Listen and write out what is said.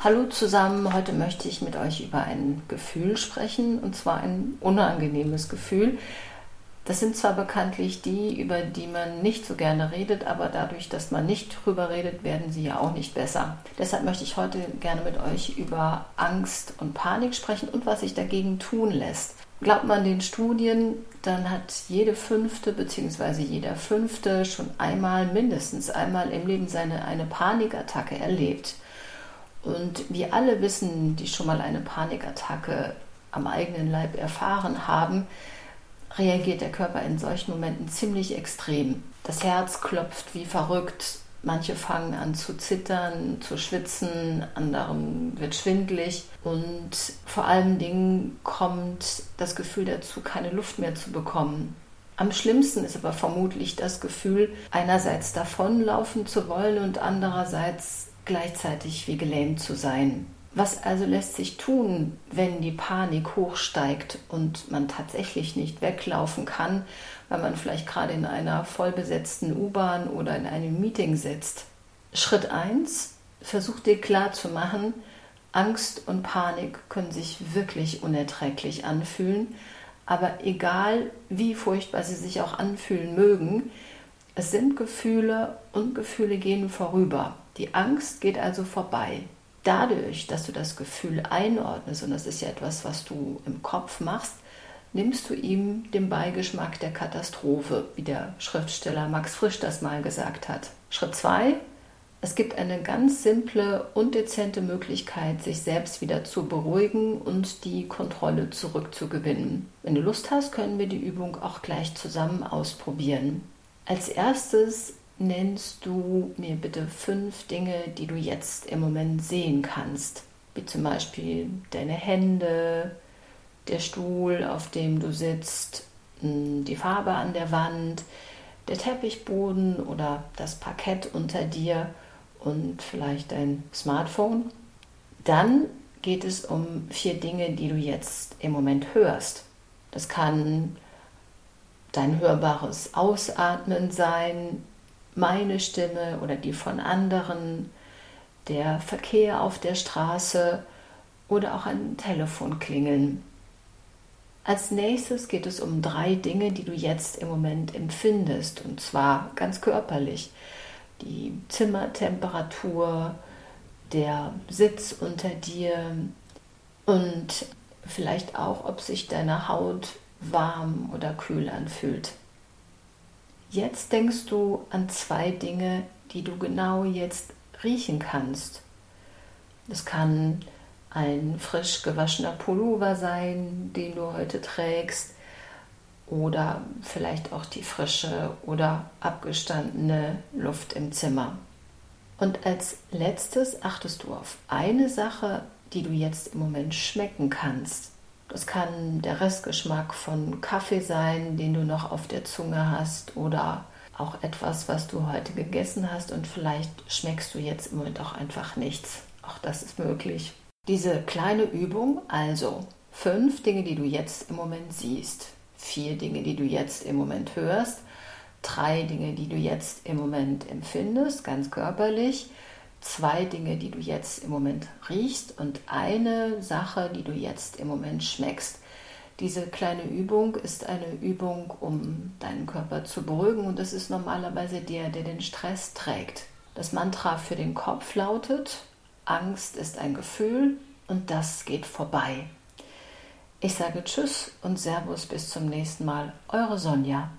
Hallo zusammen, heute möchte ich mit euch über ein Gefühl sprechen, und zwar ein unangenehmes Gefühl. Das sind zwar bekanntlich die, über die man nicht so gerne redet, aber dadurch, dass man nicht drüber redet, werden sie ja auch nicht besser. Deshalb möchte ich heute gerne mit euch über Angst und Panik sprechen und was sich dagegen tun lässt. Glaubt man den Studien, dann hat jede fünfte bzw. jeder fünfte schon einmal, mindestens einmal im Leben seine eine Panikattacke erlebt. Und wir alle wissen, die schon mal eine Panikattacke am eigenen Leib erfahren haben, reagiert der Körper in solchen Momenten ziemlich extrem. Das Herz klopft wie verrückt, manche fangen an zu zittern, zu schwitzen, anderen wird schwindlig und vor allen Dingen kommt das Gefühl dazu, keine Luft mehr zu bekommen. Am schlimmsten ist aber vermutlich das Gefühl, einerseits davonlaufen zu wollen und andererseits gleichzeitig wie gelähmt zu sein. Was also lässt sich tun, wenn die Panik hochsteigt und man tatsächlich nicht weglaufen kann, weil man vielleicht gerade in einer vollbesetzten U-Bahn oder in einem Meeting sitzt? Schritt 1. Versuch dir klarzumachen, Angst und Panik können sich wirklich unerträglich anfühlen, aber egal wie furchtbar sie sich auch anfühlen mögen, es sind Gefühle und Gefühle gehen vorüber. Die Angst geht also vorbei. Dadurch, dass du das Gefühl einordnest, und das ist ja etwas, was du im Kopf machst, nimmst du ihm den Beigeschmack der Katastrophe, wie der Schriftsteller Max Frisch das mal gesagt hat. Schritt 2. Es gibt eine ganz simple und dezente Möglichkeit, sich selbst wieder zu beruhigen und die Kontrolle zurückzugewinnen. Wenn du Lust hast, können wir die Übung auch gleich zusammen ausprobieren. Als erstes nennst du mir bitte fünf Dinge, die du jetzt im Moment sehen kannst. Wie zum Beispiel deine Hände, der Stuhl, auf dem du sitzt, hm, die Farbe an der Wand, der Teppichboden oder das Parkett unter dir und vielleicht dein Smartphone. Dann geht es um vier Dinge, die du jetzt im Moment hörst. Das kann dein hörbares Ausatmen sein, meine Stimme oder die von anderen, der Verkehr auf der Straße oder auch ein Telefon klingeln. Als nächstes geht es um drei Dinge, die du jetzt im Moment empfindest, und zwar ganz körperlich. Die Zimmertemperatur, der Sitz unter dir und vielleicht auch, ob sich deine Haut warm oder kühl anfühlt. Jetzt denkst du an zwei Dinge, die du genau jetzt riechen kannst. Es kann ein frisch gewaschener Pullover sein, den du heute trägst, oder vielleicht auch die frische oder abgestandene Luft im Zimmer. Und als letztes achtest du auf eine Sache, die du jetzt im Moment schmecken kannst. Das kann der Restgeschmack von Kaffee sein, den du noch auf der Zunge hast oder auch etwas, was du heute gegessen hast und vielleicht schmeckst du jetzt im Moment auch einfach nichts. Auch das ist möglich. Diese kleine Übung, also fünf Dinge, die du jetzt im Moment siehst, vier Dinge, die du jetzt im Moment hörst, drei Dinge, die du jetzt im Moment empfindest, ganz körperlich, zwei Dinge, die du jetzt im Moment riechst und eine Sache, die du jetzt im Moment schmeckst. Diese kleine Übung ist eine Übung, um deinen Körper zu beruhigen und das ist normalerweise der, der den Stress trägt. Das Mantra für den Kopf lautet, Angst ist ein Gefühl und das geht vorbei. Ich sage Tschüss und Servus bis zum nächsten Mal. Eure Sonja.